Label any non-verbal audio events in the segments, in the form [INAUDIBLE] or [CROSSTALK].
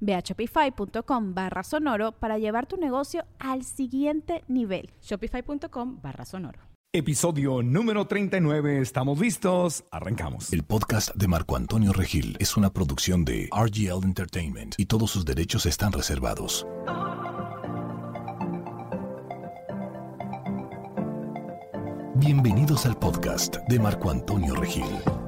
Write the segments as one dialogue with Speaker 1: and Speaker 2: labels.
Speaker 1: Ve a shopify.com barra sonoro para llevar tu negocio al siguiente nivel.
Speaker 2: Shopify.com barra sonoro.
Speaker 3: Episodio número 39. ¿Estamos listos? Arrancamos.
Speaker 4: El podcast de Marco Antonio Regil es una producción de RGL Entertainment y todos sus derechos están reservados. Bienvenidos al podcast de Marco Antonio Regil.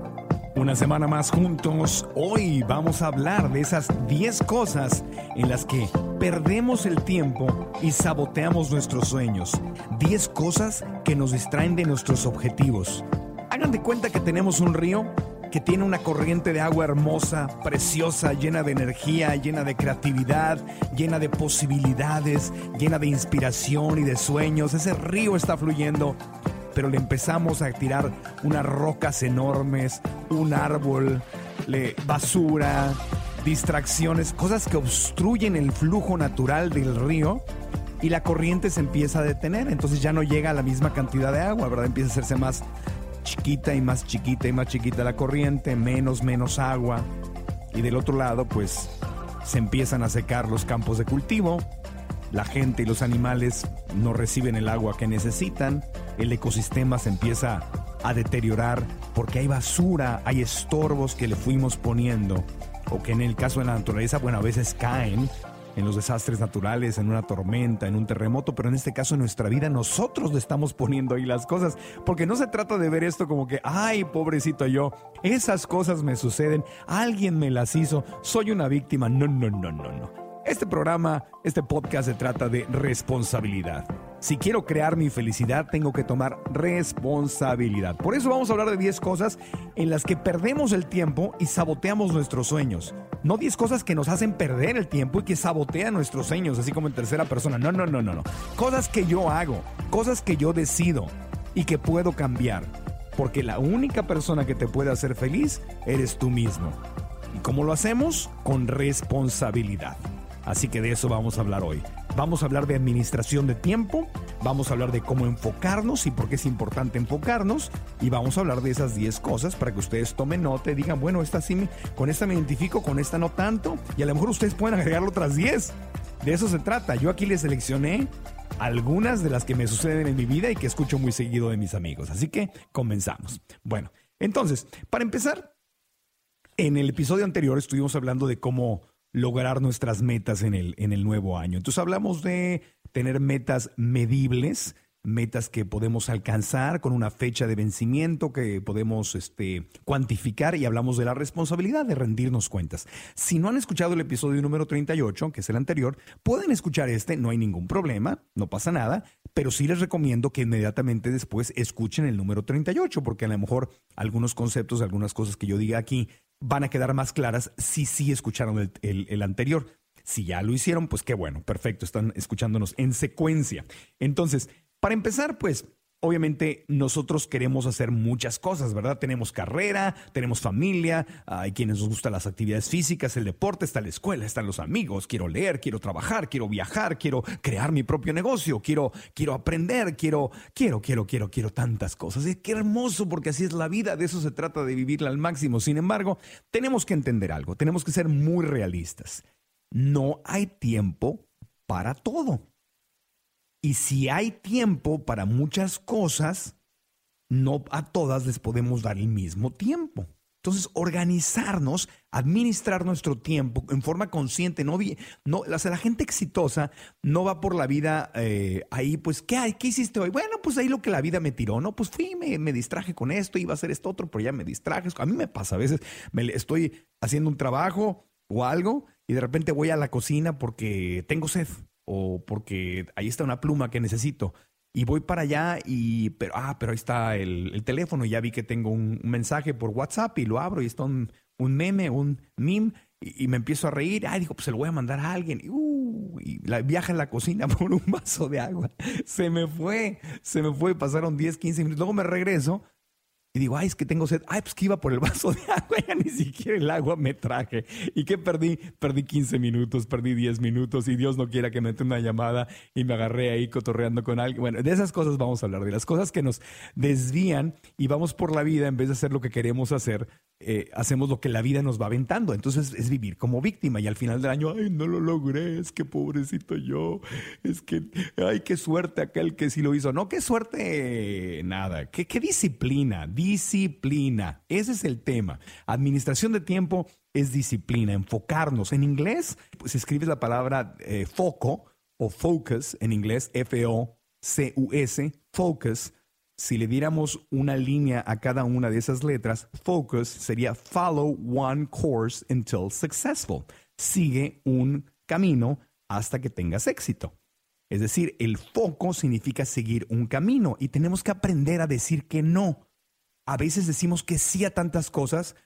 Speaker 3: Una semana más juntos. Hoy vamos a hablar de esas 10 cosas en las que perdemos el tiempo y saboteamos nuestros sueños. 10 cosas que nos distraen de nuestros objetivos. Hagan de cuenta que tenemos un río que tiene una corriente de agua hermosa, preciosa, llena de energía, llena de creatividad, llena de posibilidades, llena de inspiración y de sueños. Ese río está fluyendo pero le empezamos a tirar unas rocas enormes, un árbol, basura, distracciones, cosas que obstruyen el flujo natural del río y la corriente se empieza a detener, entonces ya no llega la misma cantidad de agua, ¿verdad? Empieza a hacerse más chiquita y más chiquita y más chiquita la corriente, menos, menos agua. Y del otro lado, pues se empiezan a secar los campos de cultivo, la gente y los animales no reciben el agua que necesitan, el ecosistema se empieza a deteriorar porque hay basura, hay estorbos que le fuimos poniendo o que en el caso de la naturaleza, bueno, a veces caen en los desastres naturales, en una tormenta, en un terremoto, pero en este caso en nuestra vida nosotros le estamos poniendo ahí las cosas, porque no se trata de ver esto como que, ay, pobrecito yo, esas cosas me suceden, alguien me las hizo, soy una víctima, no, no, no, no, no. Este programa, este podcast se trata de responsabilidad. Si quiero crear mi felicidad, tengo que tomar responsabilidad. Por eso vamos a hablar de 10 cosas en las que perdemos el tiempo y saboteamos nuestros sueños. No 10 cosas que nos hacen perder el tiempo y que sabotean nuestros sueños, así como en tercera persona. No, no, no, no, no. Cosas que yo hago, cosas que yo decido y que puedo cambiar. Porque la única persona que te puede hacer feliz eres tú mismo. ¿Y cómo lo hacemos? Con responsabilidad. Así que de eso vamos a hablar hoy. Vamos a hablar de administración de tiempo, vamos a hablar de cómo enfocarnos y por qué es importante enfocarnos y vamos a hablar de esas 10 cosas para que ustedes tomen nota y digan, bueno, esta sí, con esta me identifico, con esta no tanto y a lo mejor ustedes pueden agregar otras 10. De eso se trata. Yo aquí les seleccioné algunas de las que me suceden en mi vida y que escucho muy seguido de mis amigos. Así que comenzamos. Bueno, entonces, para empezar, en el episodio anterior estuvimos hablando de cómo lograr nuestras metas en el, en el nuevo año. Entonces hablamos de tener metas medibles, metas que podemos alcanzar con una fecha de vencimiento que podemos este, cuantificar y hablamos de la responsabilidad de rendirnos cuentas. Si no han escuchado el episodio número 38, que es el anterior, pueden escuchar este, no hay ningún problema, no pasa nada, pero sí les recomiendo que inmediatamente después escuchen el número 38, porque a lo mejor algunos conceptos, algunas cosas que yo diga aquí van a quedar más claras si sí escucharon el, anterior. Si ya lo hicieron, pues qué bueno, perfecto, están escuchándonos en secuencia. Entonces, para empezar, pues Obviamente nosotros queremos hacer muchas cosas, ¿verdad? Tenemos carrera, tenemos familia, hay quienes nos gustan las actividades físicas, el deporte, está la escuela, están los amigos, quiero leer, quiero trabajar, quiero viajar, quiero crear mi propio negocio, quiero, quiero aprender, quiero, quiero, quiero, quiero, quiero tantas cosas. Y qué hermoso porque así es la vida, de eso se trata de vivirla al máximo. Sin embargo, tenemos que entender algo, tenemos que ser muy realistas. No hay tiempo para todo. Y si hay tiempo para muchas cosas, no a todas les podemos dar el mismo tiempo. Entonces, organizarnos, administrar nuestro tiempo en forma consciente, no, no la, gente exitosa no va por la vida eh, ahí, pues, ¿qué hay? ¿Qué hiciste hoy? Bueno, pues ahí lo que la vida me tiró, ¿no? Pues fui, me, me distraje con esto, iba a hacer esto otro, pero ya me distraje. A mí me pasa, a veces me, estoy haciendo un trabajo o algo y de repente voy a la cocina porque tengo sed o porque ahí está una pluma que necesito y voy para allá y, pero, ah, pero ahí está el, teléfono y ya vi que tengo un, mensaje por WhatsApp y lo abro y está un, meme, un meme y, me empiezo a reír. Ah, digo, pues se lo voy a mandar a alguien. Y, uh, y la, viaja en la cocina [LAUGHS] por un vaso de agua. Se me fue, se me fue, pasaron 10, 15 minutos. Luego me regreso y digo, ay, es que tengo sed. Ay, pues que iba por el vaso de [LAUGHS] agua, ya ni siquiera el agua me traje. ¿Y qué perdí? Perdí 15 minutos, perdí 10 minutos y Dios no quiera que me una llamada y me agarré ahí cotorreando con alguien. Bueno, de esas cosas vamos a hablar, de las cosas que nos desvían y vamos por la vida en vez de hacer lo que queremos hacer, eh, hacemos lo que la vida nos va aventando. Entonces es vivir como víctima y al final del año, ay, no lo logré, es que pobrecito yo, es que, ay, qué suerte aquel que sí lo hizo. No, qué suerte, nada, qué, qué disciplina, disciplina. Ese es el tema. Administración de tiempo es disciplina, enfocarnos. En inglés, pues escribes la palabra eh, foco o focus en inglés, F-O-C-U-S, focus si le diéramos una línea a cada una de esas letras, focus sería follow one course until successful. Sigue un camino hasta que tengas éxito. Es decir, el foco significa seguir un camino y tenemos que aprender a decir que no. A veces decimos que sí a tantas cosas,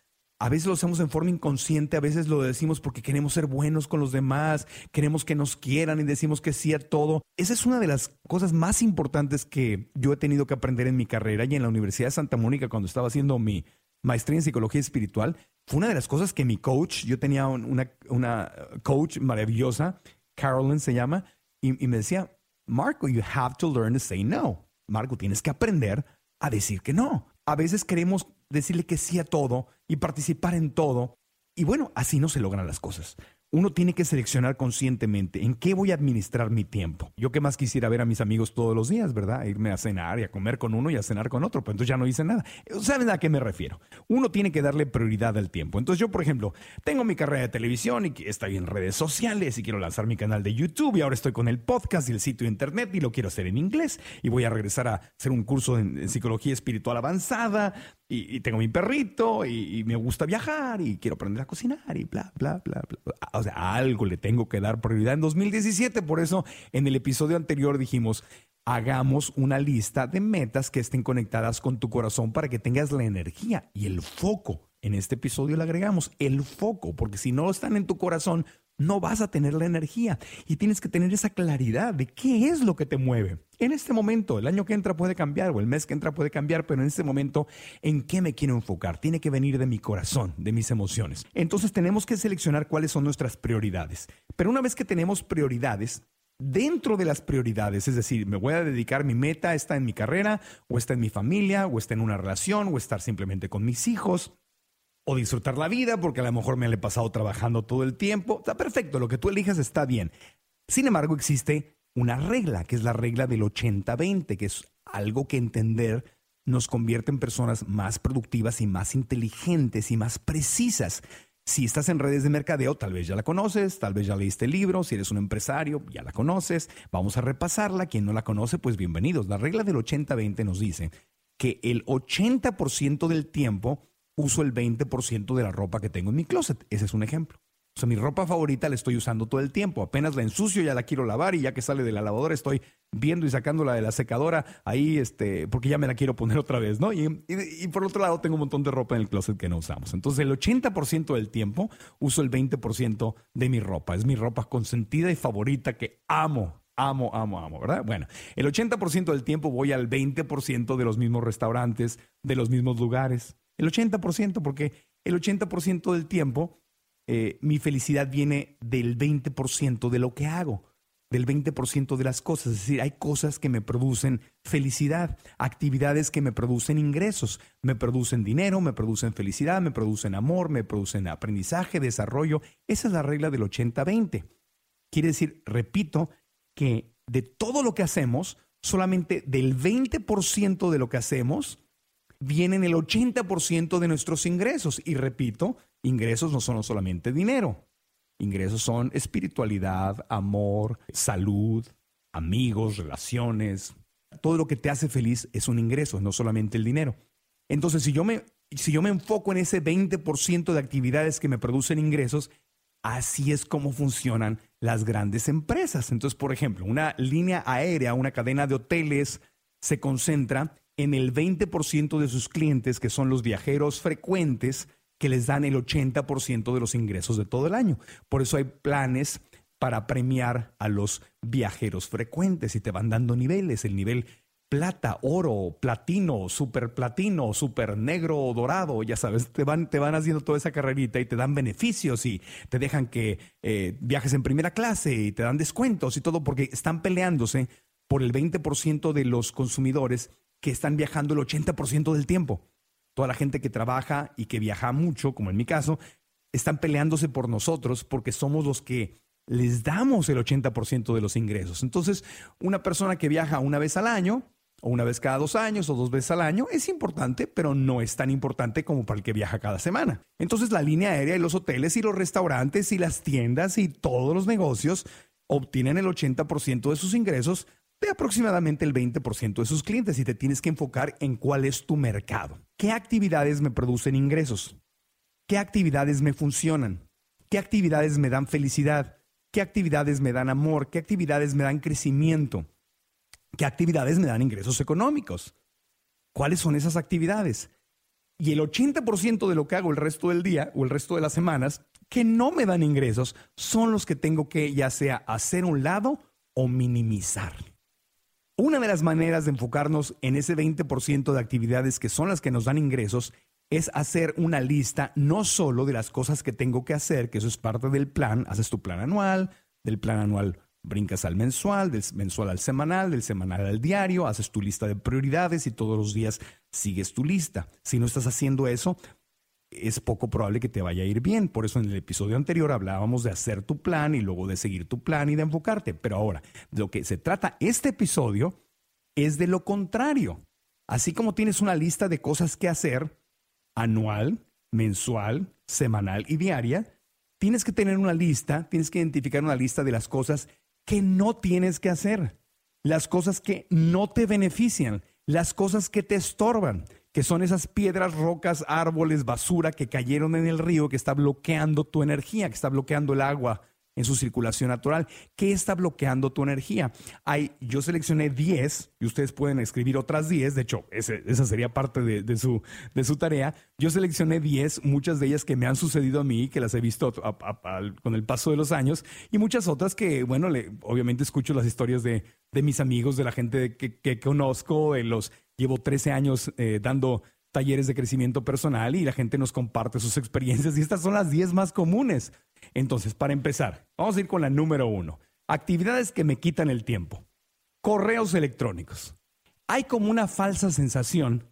Speaker 3: a veces lo hacemos en forma inconsciente, a veces lo decimos porque queremos ser buenos con los demás, queremos que nos quieran y decimos que sí a todo. Esa es una de las cosas más importantes que yo he tenido que aprender en mi carrera y en la Universidad de Santa Mónica cuando estaba haciendo mi maestría en psicología espiritual. Fue una de las cosas que mi coach, yo tenía una, una coach maravillosa, Carolyn se llama, y, y me decía, Marco, you have to learn to say no. Marco, tienes que aprender a decir que no. A veces queremos decirle que sí a todo y participar en todo. Y bueno, así no se logran las cosas uno tiene que seleccionar conscientemente en qué voy a administrar mi tiempo. Yo qué más quisiera ver a mis amigos todos los días, ¿verdad? Irme a cenar y a comer con uno y a cenar con otro, pero entonces ya no hice nada. ¿Saben a qué me refiero? Uno tiene que darle prioridad al tiempo. Entonces yo, por ejemplo, tengo mi carrera de televisión y estoy en redes sociales y quiero lanzar mi canal de YouTube y ahora estoy con el podcast y el sitio internet y lo quiero hacer en inglés y voy a regresar a hacer un curso en psicología espiritual avanzada y, tengo mi perrito y, me gusta viajar y quiero aprender a cocinar y bla, bla, bla, bla. O sea, algo le tengo que dar prioridad en 2017. Por eso en el episodio anterior dijimos, hagamos una lista de metas que estén conectadas con tu corazón para que tengas la energía y el foco. En este episodio le agregamos el foco, porque si no están en tu corazón, no vas a tener la energía y tienes que tener esa claridad de qué es lo que te mueve. En este momento, el año que entra puede cambiar o el mes que entra puede cambiar, pero en este momento, ¿en qué me quiero enfocar? Tiene que venir de mi corazón, de mis emociones. Entonces tenemos que seleccionar cuáles son nuestras prioridades. Pero una vez que tenemos prioridades, dentro de las prioridades, es decir, me voy a dedicar, mi meta está en mi carrera, o está en mi familia, o está en una relación, o estar simplemente con mis hijos, o disfrutar la vida porque a lo mejor me la he pasado trabajando todo el tiempo. Está perfecto, lo que tú elijas está bien. Sin embargo, existe una regla, que es la regla del 80-20, que es algo que entender nos convierte en personas más productivas y más inteligentes y más precisas. Si estás en redes de mercadeo, tal vez ya la conoces, tal vez ya leíste el libro, si eres un empresario, ya la conoces. Vamos a repasarla. Quien no la conoce, pues bienvenidos. La regla del 80-20 nos dice que el 80% del tiempo uso el 20% de la ropa que tengo en mi closet. Ese es un ejemplo. O sea, mi ropa favorita la estoy usando todo el tiempo. Apenas la ensucio, ya la quiero lavar y ya que sale de la lavadora estoy viendo y sacándola de la secadora ahí, este, porque ya me la quiero poner otra vez, ¿no? Y, y, por otro lado tengo un montón de ropa en el closet que no usamos. Entonces el 80% del tiempo uso el 20% de mi ropa. Es mi ropa consentida y favorita que amo. Amo, amo, amo, ¿verdad? Bueno, el 80% del tiempo voy al 20% de los mismos restaurantes, de los mismos lugares. El 80%, porque el 80% del tiempo eh, mi felicidad viene del 20% de lo que hago, del 20% de las cosas. Es decir, hay cosas que me producen felicidad, actividades que me producen ingresos, me producen dinero, me producen felicidad, me producen amor, me producen aprendizaje, desarrollo. Esa es la regla del 80-20. Quiere decir, repito, que de todo lo que hacemos, solamente del 20% de lo que hacemos vienen el 80% de nuestros ingresos. Y repito, ingresos no son solamente dinero. Ingresos son espiritualidad, amor, salud, amigos, relaciones. Todo lo que te hace feliz es un ingreso, no solamente el dinero. Entonces, si yo me, si yo me enfoco en ese 20% de actividades que me producen ingresos, así es como funcionan las grandes empresas. Entonces, por ejemplo, una línea aérea, una cadena de hoteles, se concentra en el 20% de sus clientes, que son los viajeros frecuentes, que les dan el 80% de los ingresos de todo el año. Por eso hay planes para premiar a los viajeros frecuentes y te van dando niveles, el nivel plata, oro, platino, super platino, super negro dorado, ya sabes, te van, te van haciendo toda esa carrerita y te dan beneficios y te dejan que eh, viajes en primera clase y te dan descuentos y todo porque están peleándose por el 20% de los consumidores que están viajando el 80% del tiempo. Toda la gente que trabaja y que viaja mucho, como en mi caso, están peleándose por nosotros porque somos los que les damos el 80% de los ingresos. Entonces, una persona que viaja una vez al año, o una vez cada dos años, o dos veces al año, es importante, pero no es tan importante como para el que viaja cada semana. Entonces, la línea aérea y los hoteles y los restaurantes y las tiendas y todos los negocios obtienen el 80% de sus ingresos de aproximadamente el 20% de sus clientes y te tienes que enfocar en cuál es tu mercado. ¿Qué actividades me producen ingresos? ¿Qué actividades me funcionan? ¿Qué actividades me dan felicidad? ¿Qué actividades me dan amor? ¿Qué actividades me dan crecimiento? ¿Qué actividades me dan ingresos económicos? ¿Cuáles son esas actividades? Y el 80% de lo que hago el resto del día o el resto de las semanas que no me dan ingresos son los que tengo que ya sea hacer un lado o minimizar. Una de las maneras de enfocarnos en ese 20% de actividades que son las que nos dan ingresos es hacer una lista no solo de las cosas que tengo que hacer, que eso es parte del plan, haces tu plan anual, del plan anual brincas al mensual, del mensual al semanal, del semanal al diario, haces tu lista de prioridades y todos los días sigues tu lista. Si no estás haciendo eso, es poco probable que te vaya a ir bien. Por eso en el episodio anterior hablábamos de hacer tu plan y luego de seguir tu plan y de enfocarte. Pero ahora, lo que se trata este episodio es de lo contrario. Así como tienes una lista de cosas que hacer anual, mensual, semanal y diaria, tienes que tener una lista, tienes que identificar una lista de las cosas que no tienes que hacer, las cosas que no te benefician, las cosas que te estorban que son esas piedras, rocas, árboles, basura que cayeron en el río, que está bloqueando tu energía, que está bloqueando el agua en su circulación natural. ¿Qué está bloqueando tu energía? Hay, yo seleccioné 10 y ustedes pueden escribir otras 10. De hecho, esa sería parte de, su, de su tarea. Yo seleccioné 10, muchas de ellas que me han sucedido a mí, que las he visto con el paso de los años, y muchas otras que, bueno, obviamente escucho las historias de, mis amigos, de la gente que conozco, de los Llevo 13 años eh, dando talleres de crecimiento personal y la gente nos comparte sus experiencias y estas son las 10 más comunes. Entonces, para empezar, vamos a ir con la número uno. Actividades que me quitan el tiempo. Correos electrónicos. Hay como una falsa sensación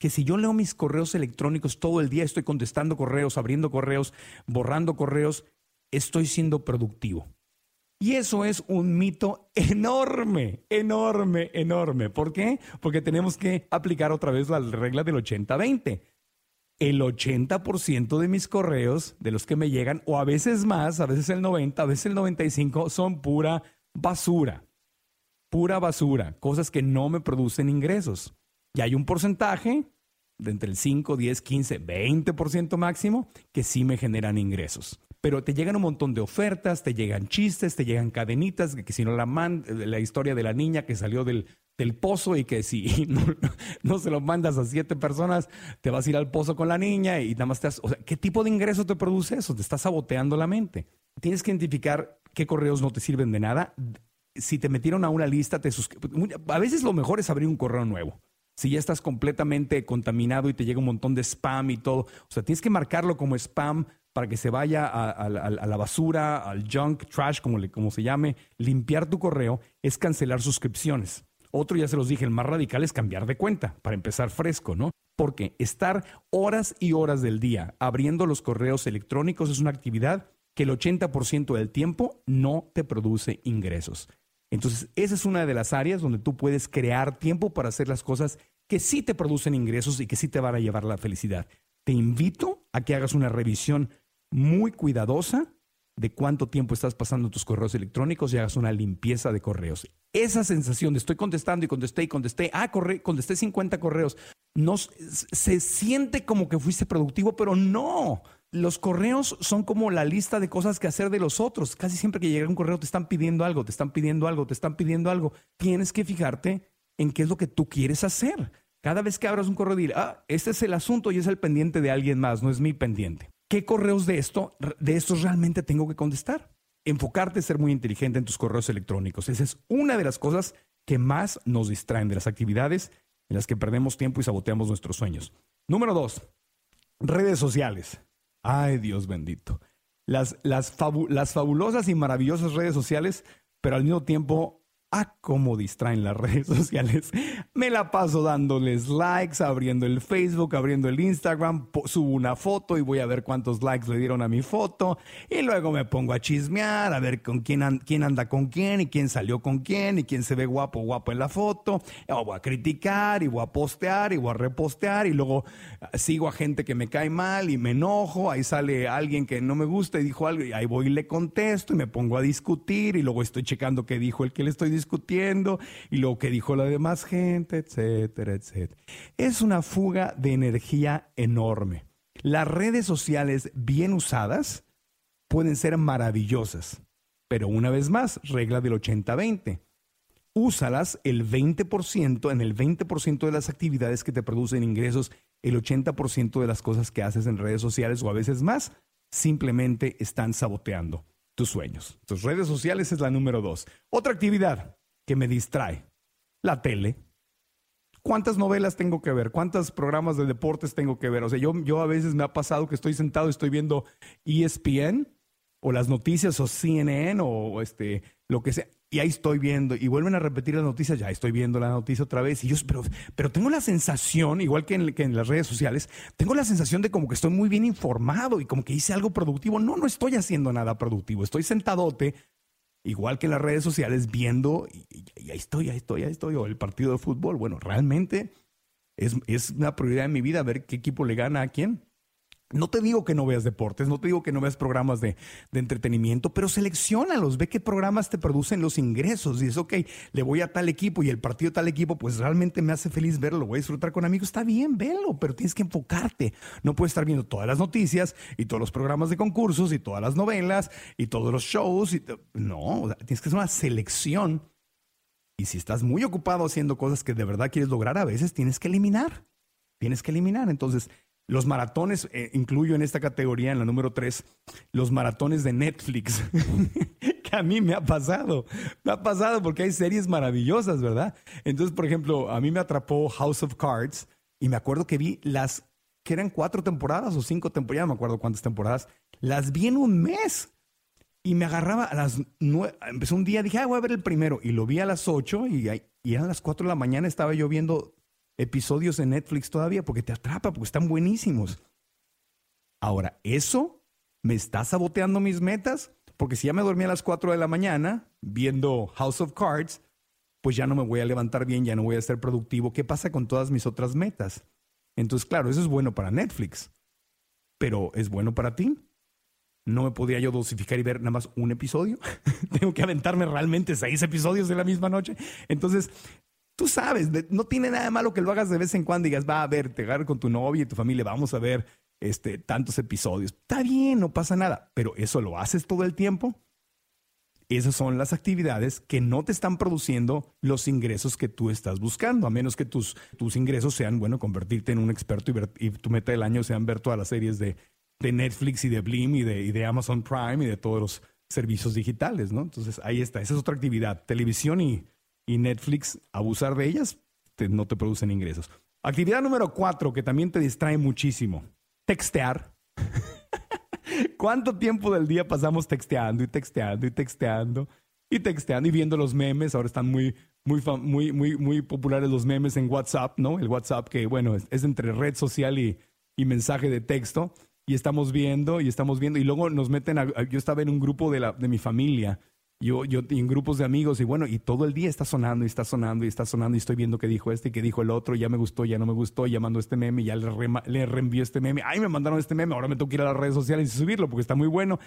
Speaker 3: que si yo leo mis correos electrónicos todo el día, estoy contestando correos, abriendo correos, borrando correos, estoy siendo productivo. Y eso es un mito enorme, enorme, enorme. ¿Por qué? Porque tenemos que aplicar otra vez la regla del 80-20. El 80% de mis correos, de los que me llegan, o a veces más, a veces el 90, a veces el 95, son pura basura. Pura basura, cosas que no me producen ingresos. Y hay un porcentaje de entre el 5, 10, 15, 20% máximo que sí me generan ingresos pero te llegan un montón de ofertas, te llegan chistes, te llegan cadenitas, que, si no la man, la historia de la niña que salió del, del pozo y que si [LAUGHS] no, se lo mandas a siete personas, te vas a ir al pozo con la niña y nada más te has, o sea, ¿qué tipo de ingreso te produce eso? Te está saboteando la mente. Tienes que identificar qué correos no te sirven de nada. Si te metieron a una lista, te A veces lo mejor es abrir un correo nuevo si ya estás completamente contaminado y te llega un montón de spam y todo, o sea, tienes que marcarlo como spam para que se vaya a, la basura, al junk, trash, como, le, como se llame, limpiar tu correo, es cancelar suscripciones. Otro, ya se los dije, el más radical es cambiar de cuenta, para empezar fresco, ¿no? Porque estar horas y horas del día abriendo los correos electrónicos es una actividad que el 80% del tiempo no te produce ingresos. Entonces, esa es una de las áreas donde tú puedes crear tiempo para hacer las cosas que sí te producen ingresos y que sí te van a llevar la felicidad. Te invito a que hagas una revisión muy cuidadosa de cuánto tiempo estás pasando tus correos electrónicos y hagas una limpieza de correos. Esa sensación de estoy contestando y contesté y contesté, ah, corre, contesté 50 correos, no, se siente como que fuiste productivo, pero no. Los correos son como la lista de cosas que hacer de los otros. Casi siempre que llega un correo te están pidiendo algo, te están pidiendo algo, te están pidiendo algo. Tienes que fijarte en qué es lo que tú quieres hacer. Cada vez que abras un correo, dile, ah, este es el asunto y es el pendiente de alguien más, no es mi pendiente. ¿Qué correos de esto, de estos realmente tengo que contestar? Enfocarte, ser muy inteligente en tus correos electrónicos. Esa es una de las cosas que más nos distraen de las actividades en las que perdemos tiempo y saboteamos nuestros sueños. Número dos, redes sociales. Ay, Dios bendito. Las, las, las fabulosas y maravillosas redes sociales, pero al mismo tiempo a cómo distraen las [LAUGHS] redes sociales. Me la paso dándoles likes, abriendo el Facebook, abriendo el Instagram, subo una foto y voy a ver cuántos likes le dieron a mi foto y luego me pongo a chismear, a ver con quién, quién anda con quién y quién salió con quién y quién se ve guapo guapo en la foto. Y voy a criticar y voy a postear y voy a repostear y luego ah, sigo a gente que me cae mal y me enojo, ahí sale alguien que no me gusta y dijo algo y ahí voy y le contesto y me pongo a discutir y luego estoy checando qué dijo el que le estoy discutiendo discutiendo y lo que dijo la demás gente, etcétera, etcétera. Es una fuga de energía enorme. Las redes sociales bien usadas pueden ser maravillosas, pero una vez más, regla del 80-20. Úsalas el 20%, en el 20% de las actividades que te producen ingresos, el 80% de las cosas que haces en redes sociales o a veces más, simplemente están saboteando tus sueños. Tus redes sociales es la número dos. Otra actividad, que me distrae. La tele. ¿Cuántas novelas tengo que ver? ¿Cuántos programas de deportes tengo que ver? O sea, yo, yo a veces me ha pasado que estoy sentado y estoy viendo ESPN o las noticias o CNN o este, lo que sea. Y ahí estoy viendo y vuelven a repetir las noticias, ya estoy viendo la noticia otra vez. Y yo, pero, pero tengo la sensación, igual que en, que en las redes sociales, tengo la sensación de como que estoy muy bien informado y como que hice algo productivo. No, no estoy haciendo nada productivo. Estoy sentadote igual que en las redes sociales, viendo, y, ahí estoy, ahí estoy, ahí estoy, o el partido de fútbol. Bueno, realmente es, es una prioridad en mi vida ver qué equipo le gana a quién. No te digo que no veas deportes, no te digo que no veas programas de, entretenimiento, pero seleccionalos, ve qué programas te producen los ingresos. Y es, ok, le voy a tal equipo y el partido de tal equipo, pues realmente me hace feliz verlo, voy a disfrutar con amigos. Está bien, velo, pero tienes que enfocarte. No puedes estar viendo todas las noticias y todos los programas de concursos y todas las novelas y todos los shows. Y no, tienes que hacer una selección. Y si estás muy ocupado haciendo cosas que de verdad quieres lograr, a veces tienes que eliminar. Tienes que eliminar. Entonces, los maratones, eh, incluyo en esta categoría, en la número tres, los maratones de Netflix, [LAUGHS] que a mí me ha pasado. Me ha pasado porque hay series maravillosas, ¿verdad? Entonces, por ejemplo, a mí me atrapó House of Cards y me acuerdo que vi las, que eran cuatro temporadas o cinco temporadas, no me acuerdo cuántas temporadas, las vi en un mes. Y me agarraba a las nueve, empezó un día, dije, ah, voy a ver el primero. Y lo vi a las ocho y, y eran las cuatro de la mañana, estaba yo viendo episodios en Netflix todavía porque te atrapa, porque están buenísimos. Ahora, ¿eso me está saboteando mis metas? Porque si ya me dormí a las 4 de la mañana viendo House of Cards, pues ya no me voy a levantar bien, ya no voy a ser productivo. ¿Qué pasa con todas mis otras metas? Entonces, claro, eso es bueno para Netflix, pero ¿es bueno para ti? ¿No me podría yo dosificar y ver nada más un episodio? [LAUGHS] Tengo que aventarme realmente seis episodios en la misma noche. Entonces, tú sabes, no tiene nada malo que lo hagas de vez en cuando y digas, va a ver, te agarro con tu novia y tu familia, vamos a ver este, tantos episodios. Está bien, no pasa nada, pero eso lo haces todo el tiempo. Esas son las actividades que no te están produciendo los ingresos que tú estás buscando, a menos que tus, ingresos sean, bueno, convertirte en un experto y, tu meta del año sean ver todas las series de, de Netflix y de Blim y de, y de Amazon Prime y de todos los servicios digitales, ¿no? Entonces ahí está, esa es otra actividad, televisión y, y Netflix, abusar de ellas, no te producen ingresos. Actividad número cuatro, que también te distrae muchísimo. Textear. [LAUGHS] ¿Cuánto tiempo del día pasamos texteando y texteando y texteando y texteando y viendo los memes? Ahora están muy, muy, muy, muy, muy populares los memes en WhatsApp, ¿no? El WhatsApp que, bueno, es, entre red social y, y, mensaje de texto. Y estamos viendo y estamos viendo. Y luego nos meten a, Yo estaba en un grupo de, la, de mi familia yo, yo en grupos de amigos y bueno, y todo el día está sonando y está sonando y está sonando y estoy viendo que dijo este y que dijo el otro, ya me gustó, ya no me gustó, ya mandó este meme, ya le, le reenvió este meme, ay, me mandaron este meme, ahora me tengo que ir a las redes sociales y subirlo porque está muy bueno.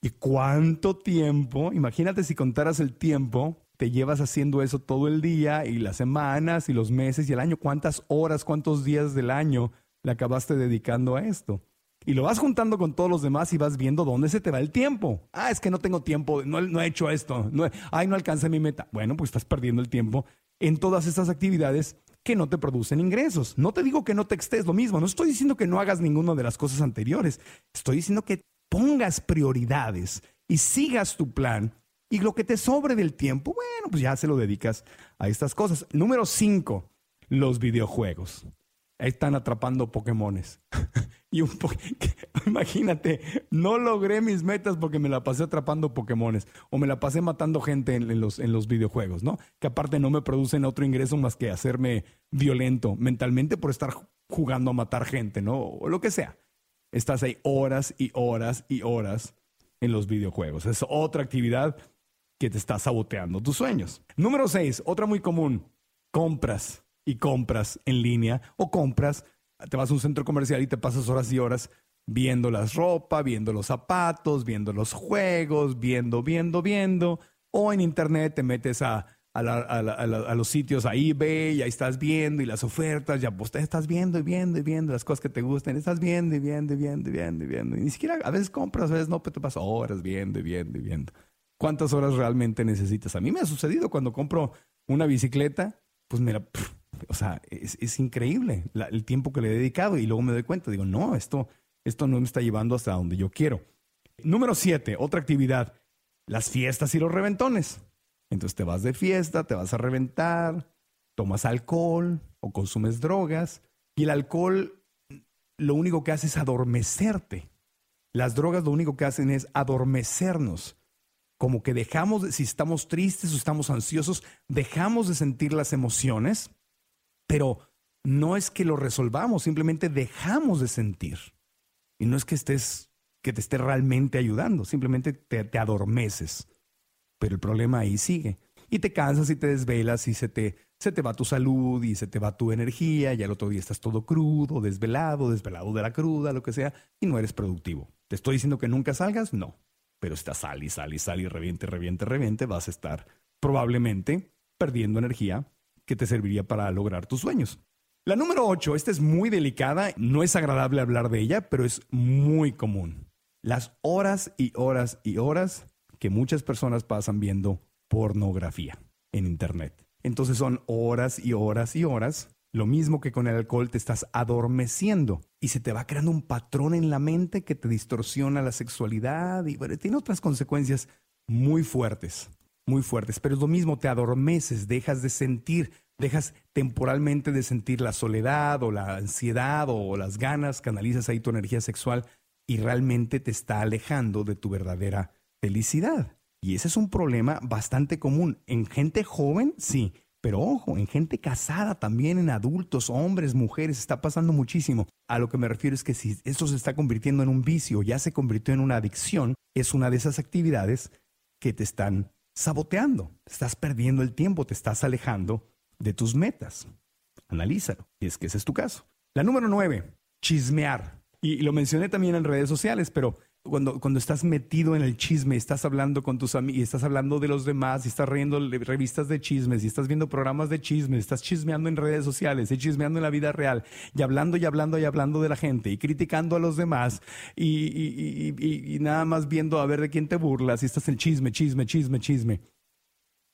Speaker 3: ¿Y cuánto tiempo? Imagínate si contaras el tiempo, te llevas haciendo eso todo el día y las semanas y los meses y el año, cuántas horas, cuántos días del año le acabaste dedicando a esto. Y lo vas juntando con todos los demás y vas viendo dónde se te va el tiempo. Ah, es que no tengo tiempo, no, he hecho esto, no, ay, no alcancé mi meta. Bueno, pues estás perdiendo el tiempo en todas estas actividades que no te producen ingresos. No te digo que no te estés lo mismo, no estoy diciendo que no hagas ninguna de las cosas anteriores, estoy diciendo que pongas prioridades y sigas tu plan y lo que te sobre del tiempo, bueno, pues ya se lo dedicas a estas cosas. Número cinco, los videojuegos. Ahí están atrapando Pokémones. [LAUGHS] y [LAUGHS] imagínate, no logré mis metas porque me la pasé atrapando Pokémones o me la pasé matando gente en, los, en los videojuegos, ¿no? Que aparte no me producen otro ingreso más que hacerme violento mentalmente por estar jugando a matar gente, ¿no? O lo que sea. Estás ahí horas y horas y horas en los videojuegos. Es otra actividad que te está saboteando tus sueños. Número seis, otra muy común, compras y compras en línea o compras te vas a un centro comercial y te pasas horas y horas viendo las ropa, viendo los zapatos, viendo los juegos, viendo, viendo, viendo. O en internet te metes a, a, los sitios, a eBay, y ahí estás viendo y las ofertas, ya pues estás viendo y viendo y viendo las cosas que te gustan, estás viendo y viendo y viendo y viendo y viendo. Y ni siquiera a veces compras, a veces no, pero te pasas horas viendo y viendo y viendo. ¿Cuántas horas realmente necesitas? A mí me ha sucedido cuando compro una bicicleta, pues mira, o sea, es, increíble el tiempo que le he dedicado y luego me doy cuenta, digo, no, esto, esto no me está llevando hasta donde yo quiero. Número siete, otra actividad, las fiestas y los reventones. Entonces te vas de fiesta, te vas a reventar, tomas alcohol o consumes drogas y el alcohol lo único que hace es adormecerte. Las drogas lo único que hacen es adormecernos. Como que dejamos, si estamos tristes o estamos ansiosos, dejamos de sentir las emociones pero no es que lo resolvamos, simplemente dejamos de sentir. Y no es que estés, que te esté realmente ayudando, simplemente te, adormeces. Pero el problema ahí sigue. Y te cansas y te desvelas y se te, se te va tu salud y se te va tu energía y al otro día estás todo crudo, desvelado, desvelado de la cruda, lo que sea, y no eres productivo. ¿Te estoy diciendo que nunca salgas? No. Pero sal y sal y sal reviente, reviente, reviente, vas a estar probablemente perdiendo energía que te serviría para lograr tus sueños. La número 8, esta es muy delicada, no es agradable hablar de ella, pero es muy común. Las horas y horas y horas que muchas personas pasan viendo pornografía en Internet. Entonces son horas y horas y horas. Lo mismo que con el alcohol te estás adormeciendo y se te va creando un patrón en la mente que te distorsiona la sexualidad y tiene otras consecuencias muy fuertes muy fuertes, pero es lo mismo, te adormeces, dejas de sentir, dejas temporalmente de sentir la soledad o la ansiedad o las ganas, canalizas ahí tu energía sexual y realmente te está alejando de tu verdadera felicidad. Y ese es un problema bastante común. En gente joven, sí, pero ojo, en gente casada también, en adultos, hombres, mujeres, está pasando muchísimo. A lo que me refiero es que si esto se está convirtiendo en un vicio, ya se convirtió en una adicción, es una de esas actividades que te están saboteando, estás perdiendo el tiempo, te estás alejando de tus metas. Analízalo, y es que ese es tu caso. La número nueve, chismear. Y, lo mencioné también en redes sociales, pero cuando, cuando estás metido en el chisme, estás hablando con tus amigos, estás hablando de los demás, y estás riendo revistas de chismes, y estás viendo programas de chismes, estás chismeando en redes sociales, y chismeando en la vida real, y hablando y hablando y hablando de la gente, y criticando a los demás, y, y nada más viendo a ver de quién te burlas, y estás en chisme, chisme, chisme, chisme.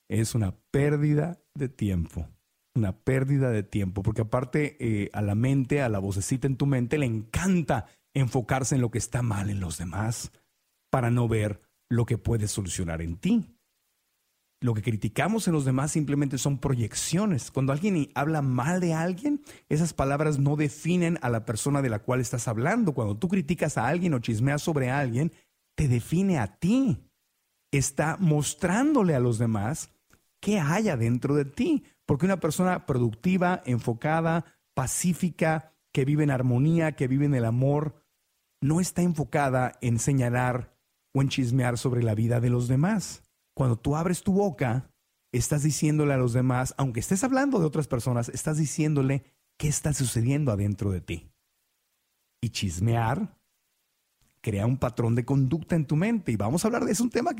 Speaker 3: Es una pérdida de tiempo una pérdida de tiempo, porque aparte eh, a la mente, a la vocecita en tu mente, le encanta enfocarse en lo que está mal en los demás para no ver lo que puede solucionar en ti. Lo que criticamos en los demás simplemente son proyecciones. Cuando alguien habla mal de alguien, esas palabras no definen a la persona de la cual estás hablando. Cuando tú criticas a alguien o chismeas sobre alguien, te define a ti. Está mostrándole a los demás qué hay adentro de ti. Porque una persona productiva, enfocada, pacífica, que vive en armonía, que vive en el amor, no está enfocada en señalar o en chismear sobre la vida de los demás. Cuando tú abres tu boca, estás diciéndole a los demás, aunque estés hablando de otras personas, estás diciéndole qué está sucediendo adentro de ti. Y chismear crea un patrón de conducta en tu mente. Y vamos a hablar de eso, un tema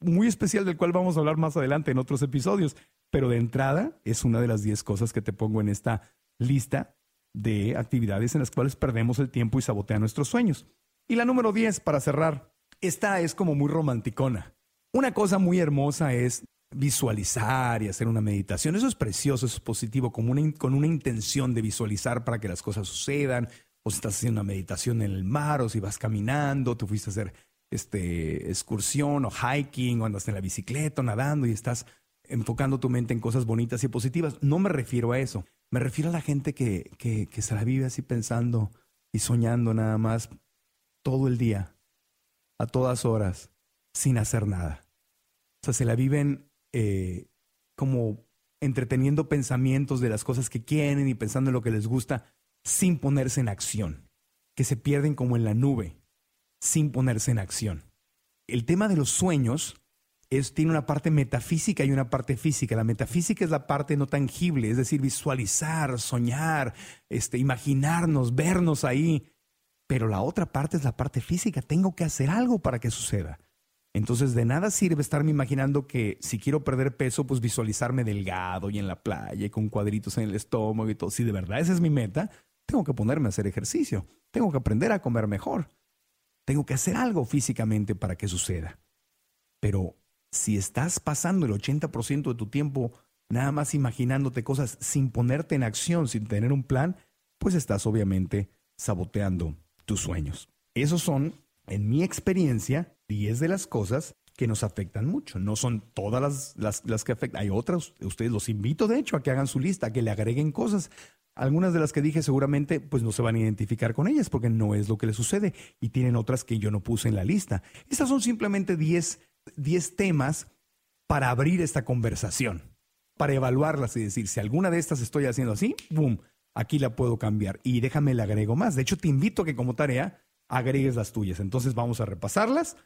Speaker 3: muy especial del cual vamos a hablar más adelante en otros episodios. Pero de entrada es una de las 10 cosas que te pongo en esta lista de actividades en las cuales perdemos el tiempo y sabotean nuestros sueños. Y la número 10, para cerrar, esta es como muy romanticona. Una cosa muy hermosa es visualizar y hacer una meditación. Eso es precioso, eso es positivo, con una, con una intención de visualizar para que las cosas sucedan. O si estás haciendo una meditación en el mar, o si vas caminando, te fuiste a hacer este, excursión o hiking, o andas en la bicicleta o nadando y estás enfocando tu mente en cosas bonitas y positivas. No me refiero a eso. Me refiero a la gente que, que, se la vive así pensando y soñando nada más todo el día, a todas horas, sin hacer nada. O sea, se la viven eh, como entreteniendo pensamientos de las cosas que quieren y pensando en lo que les gusta sin ponerse en acción, que se pierden como en la nube, sin ponerse en acción. El tema de los sueños tiene una parte metafísica y una parte física. La metafísica es la parte no tangible, es decir, visualizar, soñar, este, imaginarnos, vernos ahí. Pero la otra parte es la parte física. Tengo que hacer algo para que suceda. Entonces, de nada sirve estarme imaginando que si quiero perder peso, pues visualizarme delgado y en la playa y con cuadritos en el estómago y todo. Si de verdad esa es mi meta, tengo que ponerme a hacer ejercicio. Tengo que aprender a comer mejor. Tengo que hacer algo físicamente para que suceda. Pero si estás pasando el 80% de tu tiempo nada más imaginándote cosas sin ponerte en acción, sin tener un plan, pues estás obviamente saboteando tus sueños. Esos son, en mi experiencia, 10 de las cosas que nos afectan mucho. No son todas las, las, que afectan. Hay otras, ustedes los invito de hecho a que hagan su lista, a que le agreguen cosas. Algunas de las que dije seguramente pues no se van a identificar con ellas porque no es lo que les sucede y tienen otras que yo no puse en la lista. Estas son simplemente 10, 10 temas para abrir esta conversación, para evaluarlas y decir si alguna de estas estoy haciendo así, boom, aquí la puedo cambiar y déjame le agrego más. De hecho, te invito a que como tarea agregues las tuyas. Entonces vamos a repasarlas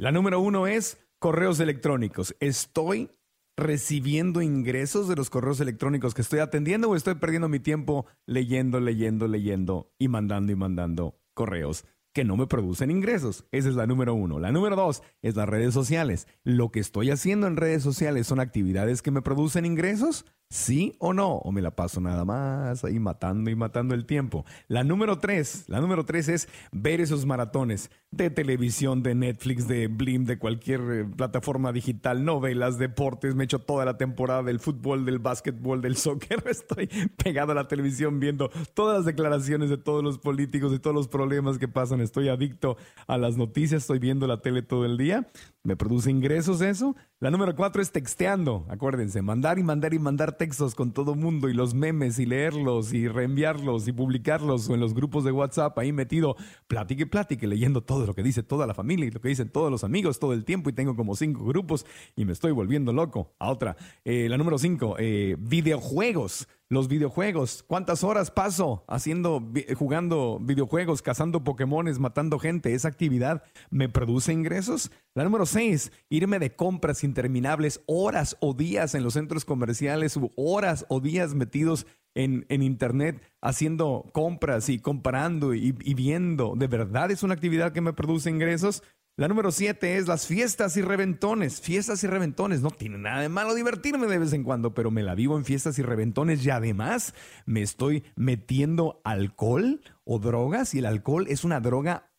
Speaker 3: la número uno es correos electrónicos. ¿Estoy recibiendo ingresos de los correos electrónicos que estoy atendiendo o estoy perdiendo mi tiempo leyendo, leyendo, leyendo y mandando y mandando correos que no me producen ingresos? Esa es la número uno. La número dos es las redes sociales. ¿Lo que estoy haciendo en redes sociales son actividades que me producen ingresos? ¿Sí o no? ¿O me la paso nada más ahí matando y matando el tiempo? La número tres, la número tres es ver esos maratones de televisión, de Netflix, de Blim, de cualquier eh, plataforma digital, novelas, deportes. Me echo toda la temporada del fútbol, del básquetbol, del [LAUGHS] soccer. Estoy pegado a la televisión viendo todas las declaraciones de todos los políticos y todos los problemas que pasan. Estoy adicto a las noticias, estoy viendo la tele todo el día. ¿Me produce ingresos eso? La número cuatro es texteando. Acuérdense, mandar y mandar y mandar textos con todo mundo y los memes y leerlos y reenviarlos y publicarlos o en los grupos de WhatsApp ahí metido, platique, platique, leyendo todo lo que dice toda la familia y lo que dicen todos los amigos todo el tiempo y tengo como cinco grupos y me estoy volviendo loco. A otra, eh, la número cinco, eh, videojuegos los videojuegos. ¿Cuántas horas paso haciendo, jugando videojuegos, cazando Pokémones, matando gente? ¿Esa actividad me produce ingresos? La número seis, irme de compras interminables, horas o días en los centros comerciales, horas o días metidos en, en internet haciendo compras y comparando y, y viendo. ¿De verdad es una actividad que me produce ingresos? La número siete es las fiestas y reventones. Fiestas y reventones. No tiene nada de malo divertirme de vez en cuando, pero me la vivo en fiestas y reventones y además me estoy metiendo alcohol o drogas y el alcohol es una droga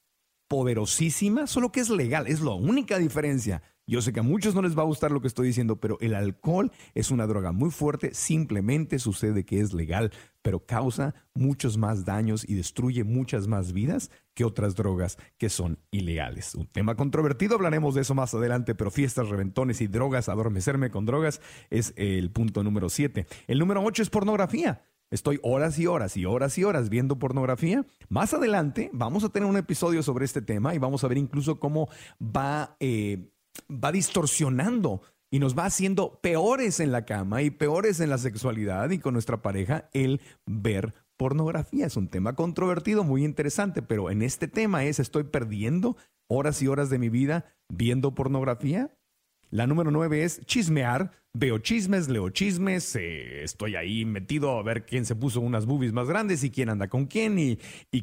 Speaker 3: poderosísima, solo que es legal. Es la única diferencia. Yo sé que a muchos no les va a gustar lo que estoy diciendo, pero el alcohol es una droga muy fuerte, simplemente sucede que es legal, pero causa muchos más daños y destruye muchas más vidas que otras drogas que son ilegales. Un tema controvertido, hablaremos de eso más adelante, pero fiestas, reventones y drogas, adormecerme con drogas es el punto número 7. El número 8 es pornografía. Estoy horas y horas y horas y horas viendo pornografía. Más adelante vamos a tener un episodio sobre este tema y vamos a ver incluso cómo va eh, va distorsionando y nos va haciendo peores en la cama y peores en la sexualidad y con nuestra pareja el ver pornografía. Es un tema controvertido, muy interesante, pero en este tema es, estoy perdiendo horas y horas de mi vida viendo pornografía. La número nueve es chismear. Veo chismes, leo chismes, eh, estoy ahí metido a ver quién se puso unas boobies más grandes y quién anda con quién y,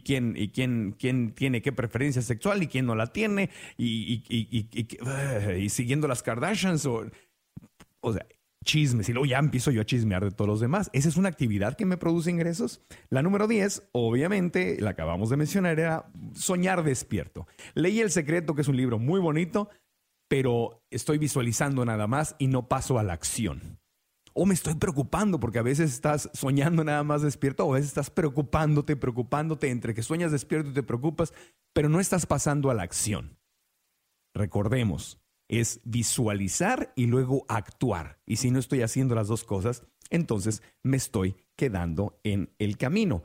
Speaker 3: quién, y quién, quién tiene qué preferencia sexual y quién no la tiene y, y siguiendo las Kardashians o, o sea, chismes y luego ya empiezo yo a chismear de todos los demás. Esa es una actividad que me produce ingresos. La número 10, obviamente, la acabamos de mencionar, era soñar despierto. Leí El Secreto, que es un libro muy bonito, pero estoy visualizando nada más y no paso a la acción. O me estoy preocupando porque a veces estás soñando nada más despierto o a veces estás preocupándote, preocupándote entre que sueñas despierto y te preocupas, pero no estás pasando a la acción. Recordemos, es visualizar y luego actuar. Y si no estoy haciendo las dos cosas, entonces me estoy quedando en el camino.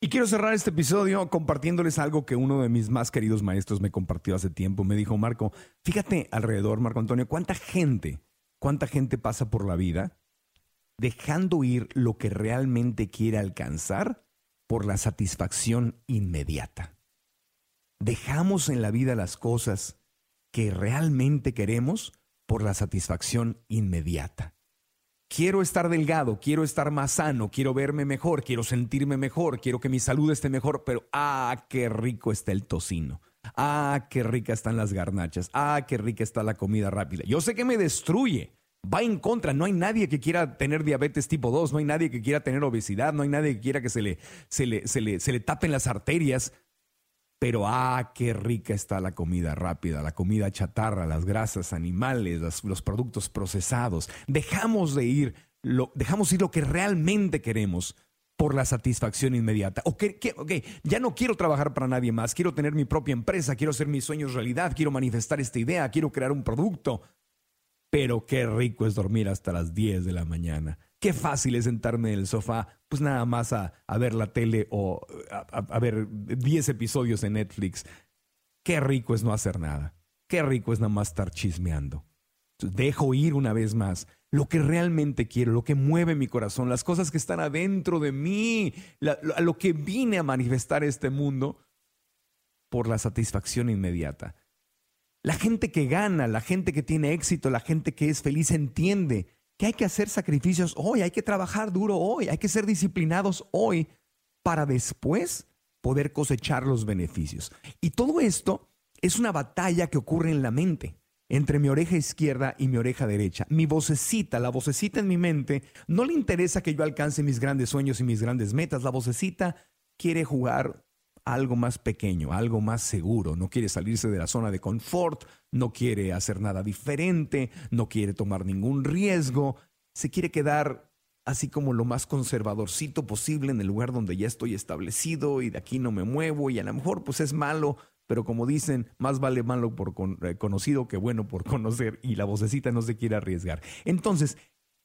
Speaker 3: Y quiero cerrar este episodio compartiéndoles algo que uno de mis más queridos maestros me compartió hace tiempo. Me dijo, Marco, fíjate alrededor, Marco Antonio, cuánta gente, cuánta gente pasa por la vida dejando ir lo que realmente quiere alcanzar por la satisfacción inmediata. Dejamos en la vida las cosas que realmente queremos por la satisfacción inmediata. Quiero estar delgado, quiero estar más sano, quiero verme mejor, quiero sentirme mejor, quiero que mi salud esté mejor, pero ah, qué rico está el tocino. Ah, qué rica están las garnachas. Ah, qué rica está la comida rápida. Yo sé que me destruye. Va en contra. No hay nadie que quiera tener diabetes tipo 2. No hay nadie que quiera tener obesidad. No hay nadie que quiera que se le, se le, se le, se le tapen las arterias. Pero ah, qué rica está la comida rápida, la comida chatarra, las grasas animales, los, productos procesados. Dejamos de ir, lo, dejamos ir lo que realmente queremos por la satisfacción inmediata. Ok, ya no quiero trabajar para nadie más, quiero tener mi propia empresa, quiero hacer mis sueños realidad, quiero manifestar esta idea, quiero crear un producto. Pero qué rico es dormir hasta las 10 de la mañana. Qué fácil es sentarme en el sofá, pues nada más a, ver la tele o a, ver 10 episodios en Netflix. Qué rico es no hacer nada. Qué rico es nada más estar chismeando. Dejo ir una vez más lo que realmente quiero, lo que mueve mi corazón, las cosas que están adentro de mí, a lo que vine a manifestar este mundo por la satisfacción inmediata. La gente que gana, la gente que tiene éxito, la gente que es feliz entiende que hay que hacer sacrificios hoy, hay que trabajar duro hoy, hay que ser disciplinados hoy para después poder cosechar los beneficios. Y todo esto es una batalla que ocurre en la mente, entre mi oreja izquierda y mi oreja derecha. Mi vocecita, la vocecita en mi mente, no le interesa que yo alcance mis grandes sueños y mis grandes metas. La vocecita quiere jugar algo más pequeño, algo más seguro, no quiere salirse de la zona de confort, no quiere hacer nada diferente, no quiere tomar ningún riesgo, se quiere quedar así como lo más conservadorcito posible en el lugar donde ya estoy establecido y de aquí no me muevo y a lo mejor pues es malo, pero como dicen, más vale malo por eh, conocido que bueno por [LAUGHS] conocer y la vocecita no se quiere arriesgar. Entonces,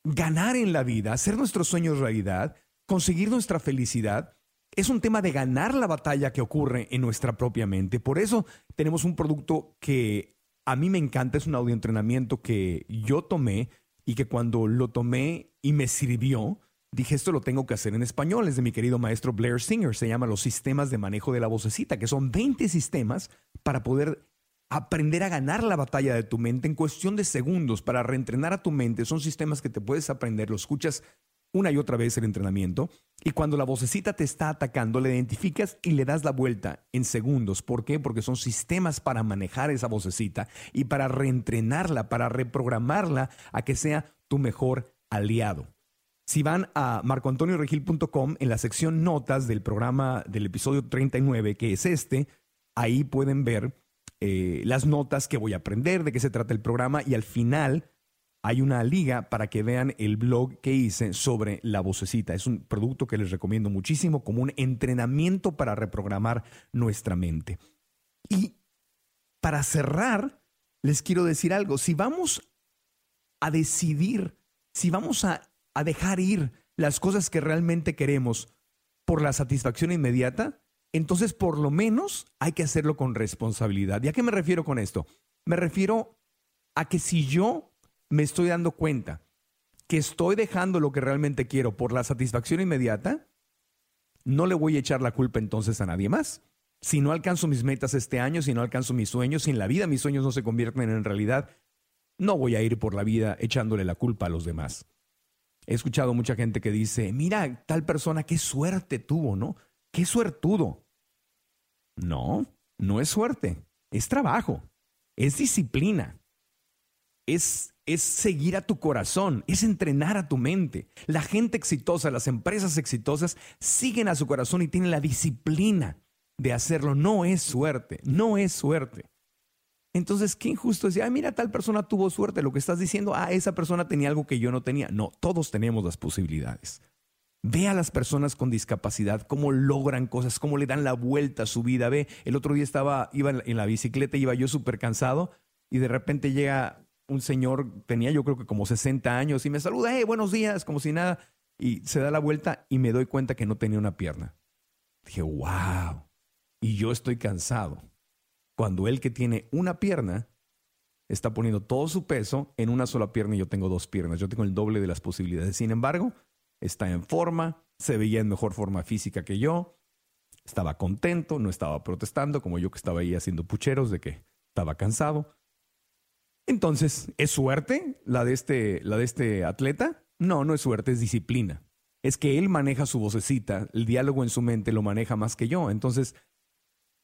Speaker 3: ganar en la vida, hacer nuestros sueños realidad, conseguir nuestra felicidad, es un tema de ganar la batalla que ocurre en nuestra propia mente. Por eso tenemos un producto que a mí me encanta, es un audioentrenamiento que yo tomé y que cuando lo tomé y me sirvió, dije esto lo tengo que hacer en español. Es de mi querido maestro Blair Singer, se llama Los sistemas de manejo de la vocecita, que son 20 sistemas para poder aprender a ganar la batalla de tu mente en cuestión de segundos, para reentrenar a tu mente. Son sistemas que te puedes aprender, lo escuchas una y otra vez el entrenamiento y cuando la vocecita te está atacando, le identificas y le das la vuelta en segundos. ¿Por qué? Porque son sistemas para manejar esa vocecita y para reentrenarla, para reprogramarla a que sea tu mejor aliado. Si van a marcoantonioregil.com en la sección notas del programa del episodio 39, que es este, ahí pueden ver eh, las notas que voy a aprender, de qué se trata el programa y al final hay una liga para que vean el blog que hice sobre la vocecita. Es un producto que les recomiendo muchísimo como un entrenamiento para reprogramar nuestra mente. Y para cerrar, les quiero decir algo. Si vamos a decidir, si vamos a, dejar ir las cosas que realmente queremos por la satisfacción inmediata, entonces por lo menos hay que hacerlo con responsabilidad. ¿Y a qué me refiero con esto? Me refiero a que si yo me estoy dando cuenta que estoy dejando lo que realmente quiero por la satisfacción inmediata, no le voy a echar la culpa entonces a nadie más. Si no alcanzo mis metas este año, si no alcanzo mis sueños, si en la vida mis sueños no se convierten en realidad, no voy a ir por la vida echándole la culpa a los demás. He escuchado mucha gente que dice, mira, tal persona, qué suerte tuvo, ¿no? Qué suertudo. No, no es suerte, es trabajo, es disciplina, es, es seguir a tu corazón, es entrenar a tu mente. La gente exitosa, las empresas exitosas siguen a su corazón y tienen la disciplina de hacerlo. No es suerte, no es suerte. Entonces, qué injusto decir, ah, mira, tal persona tuvo suerte. Lo que estás diciendo, ah, esa persona tenía algo que yo no tenía. No, todos tenemos las posibilidades. Ve a las personas con discapacidad, cómo logran cosas, cómo le dan la vuelta a su vida. Ve, el otro día estaba, iba en la bicicleta, iba yo súper cansado y de repente llega un señor, tenía yo creo que como 60 años y me saluda, hey, buenos días, como si nada. Y se da la vuelta y me doy cuenta que no tenía una pierna. Dije, wow. Y yo estoy cansado cuando él que tiene una pierna está poniendo todo su peso en una sola pierna y yo tengo dos piernas. Yo tengo el doble de las posibilidades. Sin embargo, está en forma, se veía en mejor forma física que yo, estaba contento, no estaba protestando como yo que estaba ahí haciendo pucheros de que estaba cansado. Entonces, ¿es suerte la de este, la de este atleta? No, no es suerte, es disciplina. Es que él maneja su vocecita, el diálogo en su mente lo maneja más que yo. Entonces,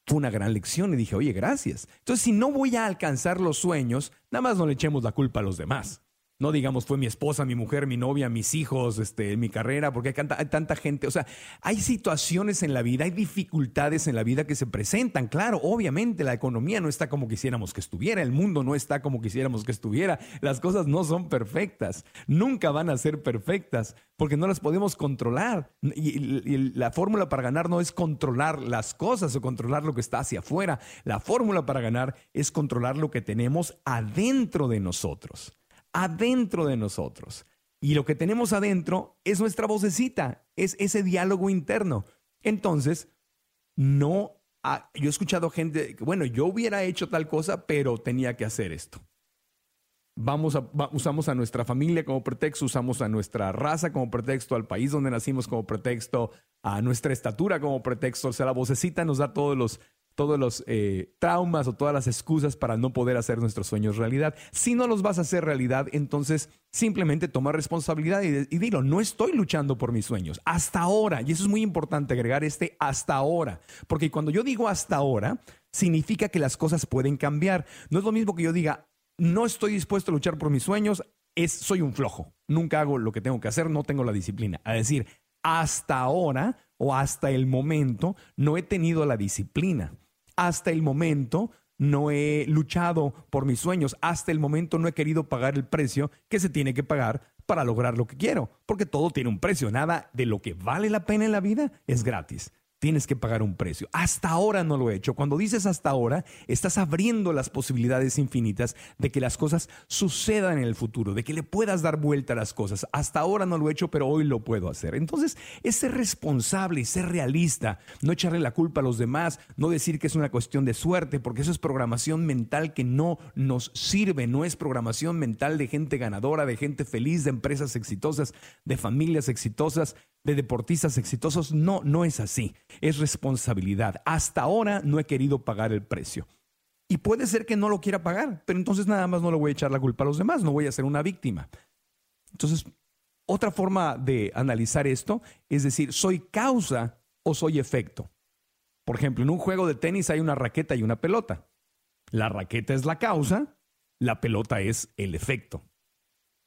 Speaker 3: fue una gran lección y dije, oye, gracias. Entonces, si no voy a alcanzar los sueños, nada más no le echemos la culpa a los demás. No digamos fue mi esposa, mi mujer, mi novia, mis hijos, este, mi carrera, porque hay, hay, tanta gente. O sea, hay situaciones en la vida, hay dificultades en la vida que se presentan. Claro, obviamente la economía no está como quisiéramos que estuviera, el mundo no está como quisiéramos que estuviera, las cosas no son perfectas, nunca van a ser perfectas, porque no las podemos controlar. Y, y la fórmula para ganar no es controlar las cosas o controlar lo que está hacia afuera. La fórmula para ganar es controlar lo que tenemos adentro de nosotros adentro de nosotros. Y lo que tenemos adentro es nuestra vocecita, es ese diálogo interno. Entonces, no, yo he escuchado gente bueno, yo hubiera hecho tal cosa, pero tenía que hacer esto. Vamos a, usamos a nuestra familia como pretexto, usamos a nuestra raza como pretexto, al país donde nacimos como pretexto, a nuestra estatura como pretexto. O sea, la vocecita nos da todos los todos los eh, traumas o todas las excusas para no poder hacer nuestros sueños realidad. Si no los vas a hacer realidad, entonces simplemente toma responsabilidad y, dilo, no estoy luchando por mis sueños. Hasta ahora, y eso es muy importante agregar este hasta ahora, porque cuando yo digo hasta ahora, significa que las cosas pueden cambiar. No es lo mismo que yo diga, no estoy dispuesto a luchar por mis sueños, es soy un flojo, nunca hago lo que tengo que hacer, no tengo la disciplina. A decir, hasta ahora o hasta el momento no he tenido la disciplina hasta el momento no he luchado por mis sueños, hasta el momento no he querido pagar el precio que se tiene que pagar para lograr lo que quiero, porque todo tiene un precio, nada de lo que vale la pena en la vida es gratis tienes que pagar un precio. Hasta ahora no lo he hecho. Cuando dices hasta ahora, estás abriendo las posibilidades infinitas de que las cosas sucedan en el futuro, de que le puedas dar vuelta a las cosas. Hasta ahora no lo he hecho, pero hoy lo puedo hacer. Entonces, es ser responsable y ser realista, no echarle la culpa a los demás, no decir que es una cuestión de suerte, porque eso es programación mental que no nos sirve, no es programación mental de gente ganadora, de gente feliz, de empresas exitosas, de familias exitosas de deportistas exitosos. No, no es así. Es responsabilidad. Hasta ahora no he querido pagar el precio. Y puede ser que no lo quiera pagar, pero entonces nada más no le voy a echar la culpa a los demás, no voy a ser una víctima. Entonces, otra forma de analizar esto es decir, ¿soy causa o soy efecto? Por ejemplo, en un juego de tenis hay una raqueta y una pelota. La raqueta es la causa, la pelota es el efecto.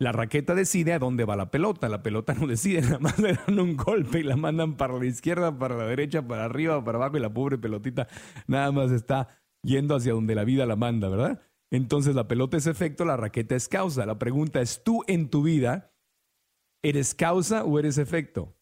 Speaker 3: La raqueta decide a dónde va la pelota. La pelota no decide, [LAUGHS] nada más le dan un golpe y la mandan para la izquierda, para la derecha, para arriba, para abajo y la pobre pelotita nada más está yendo hacia donde la vida la manda, ¿verdad? Entonces la pelota es efecto, la raqueta es causa. La pregunta es, ¿tú en tu vida eres causa o eres efecto?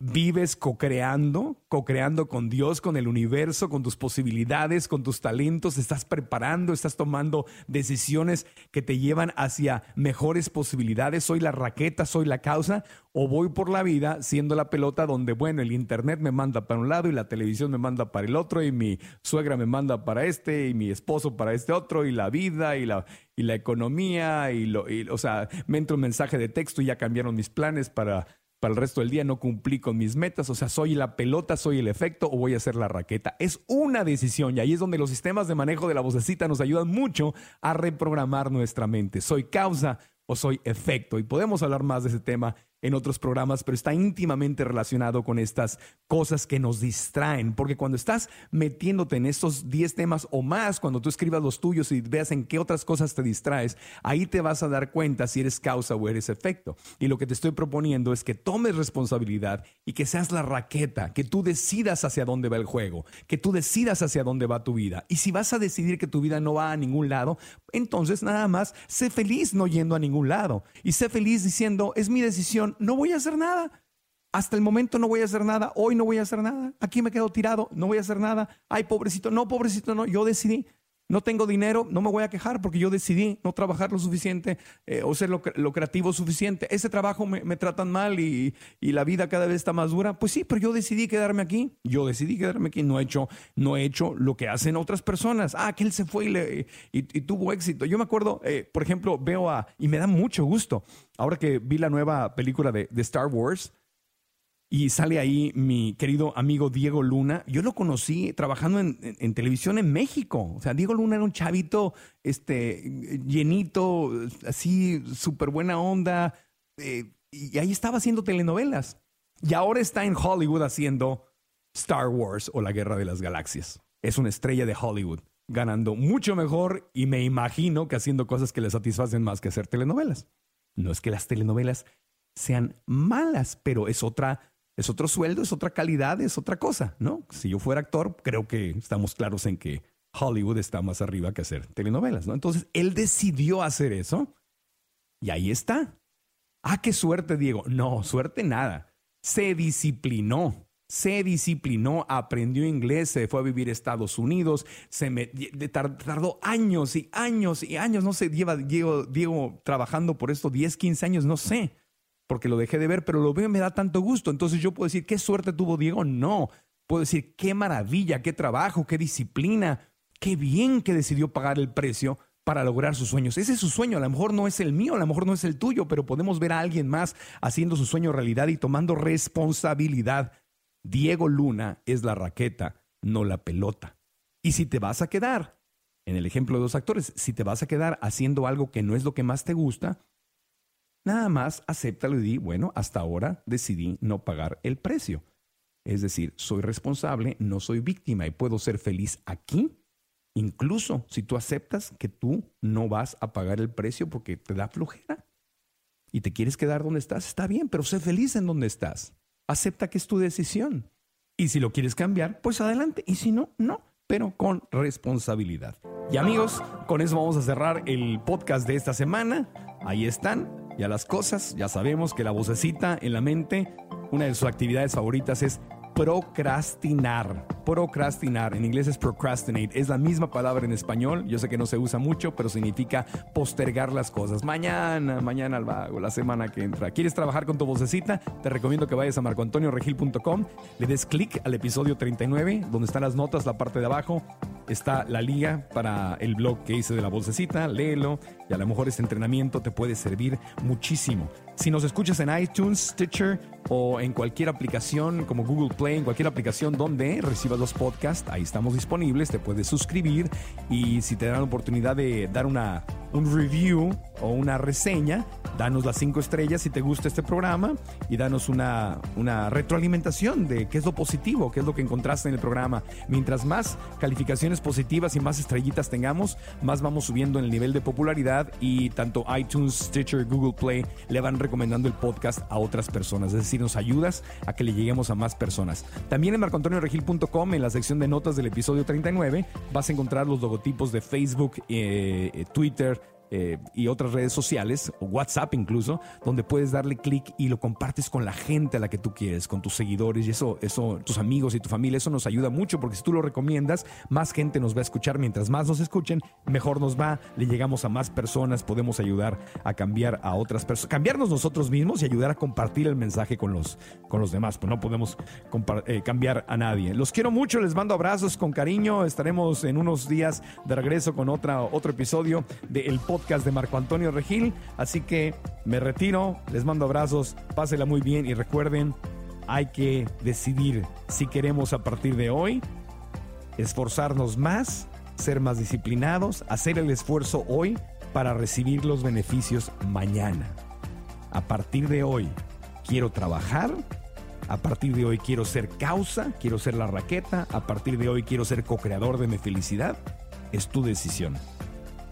Speaker 3: Vives co-creando, co-creando con Dios, con el universo, con tus posibilidades, con tus talentos, estás preparando, estás tomando decisiones que te llevan hacia mejores posibilidades. Soy la raqueta, soy la causa, o voy por la vida siendo la pelota donde, bueno, el internet me manda para un lado y la televisión me manda para el otro y mi suegra me manda para este y mi esposo para este otro y la vida y la, y la economía y lo, o sea, me entra un mensaje de texto y ya cambiaron mis planes para para el resto del día no cumplí con mis metas, o sea, soy la pelota, soy el efecto o voy a ser la raqueta. Es una decisión y ahí es donde los sistemas de manejo de la vocecita nos ayudan mucho a reprogramar nuestra mente. Soy causa o soy efecto y podemos hablar más de ese tema en otros programas, pero está íntimamente relacionado con estas cosas que nos distraen, porque cuando estás metiéndote en estos 10 temas o más, cuando tú escribas los tuyos y veas en qué otras cosas te distraes, ahí te vas a dar cuenta si eres causa o eres efecto. Y lo que te estoy proponiendo es que tomes responsabilidad y que seas la raqueta, que tú decidas hacia dónde va el juego, que tú decidas hacia dónde va tu vida. Y si vas a decidir que tu vida no va a ningún lado, entonces nada más sé feliz no yendo a ningún lado y sé feliz diciendo, es mi decisión no voy a hacer nada. Hasta el momento no voy a hacer nada, hoy no voy a hacer nada, aquí me quedo tirado, no voy a hacer nada. Ay, pobrecito, no, pobrecito, no, yo decidí. No tengo dinero, no me voy a quejar porque yo decidí no trabajar lo suficiente eh, o ser lo, creativo suficiente. Ese trabajo me, tratan mal y, la vida cada vez está más dura. Pues sí, pero yo decidí quedarme aquí. Yo decidí quedarme aquí. No he hecho, no he hecho lo que hacen otras personas. Ah, que él se fue y, tuvo éxito. Yo me acuerdo, eh, por ejemplo, veo a, y me da mucho gusto, ahora que vi la nueva película de, de Star Wars, y sale ahí mi querido amigo Diego Luna. Yo lo conocí trabajando en, televisión en México. O sea, Diego Luna era un chavito este, llenito, así, súper buena onda. Eh, y ahí estaba haciendo telenovelas. Y ahora está en Hollywood haciendo Star Wars o la Guerra de las Galaxias. Es una estrella de Hollywood, ganando mucho mejor y me imagino que haciendo cosas que le satisfacen más que hacer telenovelas. No es que las telenovelas sean malas, pero es otra es otro sueldo, es otra calidad, es otra cosa, ¿no? Si yo fuera actor, creo que estamos claros en que Hollywood está más arriba que hacer telenovelas, ¿no? Entonces, él decidió hacer eso y ahí está. Ah, qué suerte, Diego. No, suerte nada. Se disciplinó, se disciplinó, aprendió inglés, se fue a vivir a Estados Unidos, se me, tardó años y años y años, no sé, lleva Diego, Diego trabajando por esto 10, 15 años, no sé porque lo dejé de ver, pero lo veo y me da tanto gusto. Entonces yo puedo decir, ¿qué suerte tuvo Diego? No. Puedo decir, qué maravilla, qué trabajo, qué disciplina, qué bien que decidió pagar el precio para lograr sus sueños. Ese es su sueño, a lo mejor no es el mío, a lo mejor no es el tuyo, pero podemos ver a alguien más haciendo su sueño realidad y tomando responsabilidad. Diego Luna es la raqueta, no la pelota. Y si te vas a quedar, en el ejemplo de dos actores, si te vas a quedar haciendo algo que no es lo que más te gusta, Nada más acéptalo y di, bueno, hasta ahora decidí no pagar el precio. Es decir, soy responsable, no soy víctima y puedo ser feliz aquí. Incluso si tú aceptas que tú no vas a pagar el precio porque te da flojera y te quieres quedar donde estás, está bien, pero sé feliz en donde estás. Acepta que es tu decisión. Y si lo quieres cambiar, pues adelante. Y si no, no, pero con responsabilidad. Y amigos, con eso vamos a cerrar el podcast de esta semana. Ahí están y a las cosas. Ya sabemos que la vocecita en la mente, una de sus actividades favoritas es procrastinar. Procrastinar, en inglés es procrastinate, es la misma palabra en español, yo sé que no se usa mucho, pero significa postergar las cosas. Mañana, mañana al vago, la semana que entra. ¿Quieres trabajar con tu vocecita? Te recomiendo que vayas a marcoantonioregil.com, le des clic al episodio 39, donde están las notas, la parte de abajo, está la liga para el blog que hice de la vocecita, léelo y a lo mejor este entrenamiento te puede servir muchísimo. Si nos escuchas en iTunes, Stitcher o en cualquier aplicación como Google Play, en cualquier aplicación donde recibas los podcasts, ahí estamos disponibles, te puedes suscribir y si te dan la oportunidad de dar una, un review o una reseña, danos las cinco estrellas si te gusta este programa y danos una, una retroalimentación de qué es lo positivo, qué es lo que encontraste en el programa. Mientras más calificaciones positivas y más estrellitas tengamos, más vamos subiendo en el nivel de popularidad y tanto iTunes, Stitcher, Google Play le van recomendando el podcast a otras personas. Es decir, nos ayudas a que le lleguemos a más personas. También en marcoantonioregil.com, en la sección de notas del episodio 39, vas a encontrar los logotipos de Facebook, eh, eh, Twitter, eh, y otras redes sociales, WhatsApp incluso, donde puedes darle clic y lo compartes con la gente a la que tú quieres, con tus seguidores y eso, eso, tus amigos y tu familia, eso nos ayuda mucho porque si tú lo recomiendas, más gente nos va a escuchar. Mientras más nos escuchen, mejor nos va, le llegamos a más personas, podemos ayudar a cambiar a otras personas, cambiarnos nosotros mismos y ayudar a compartir el mensaje con los, con los demás, pues no podemos eh, cambiar a nadie. Los quiero mucho, les mando abrazos con cariño, estaremos en unos días de regreso con otra, otro episodio del podcast de Marco Antonio Regil. Así que me retiro, les mando abrazos, pásela muy bien y recuerden, hay que decidir si queremos a partir de hoy esforzarnos más, ser más disciplinados, hacer el esfuerzo hoy para recibir los beneficios mañana. A partir de hoy quiero trabajar, a partir de hoy quiero ser causa, quiero ser la raqueta, a partir de hoy quiero ser co-creador de mi felicidad. Es tu decisión.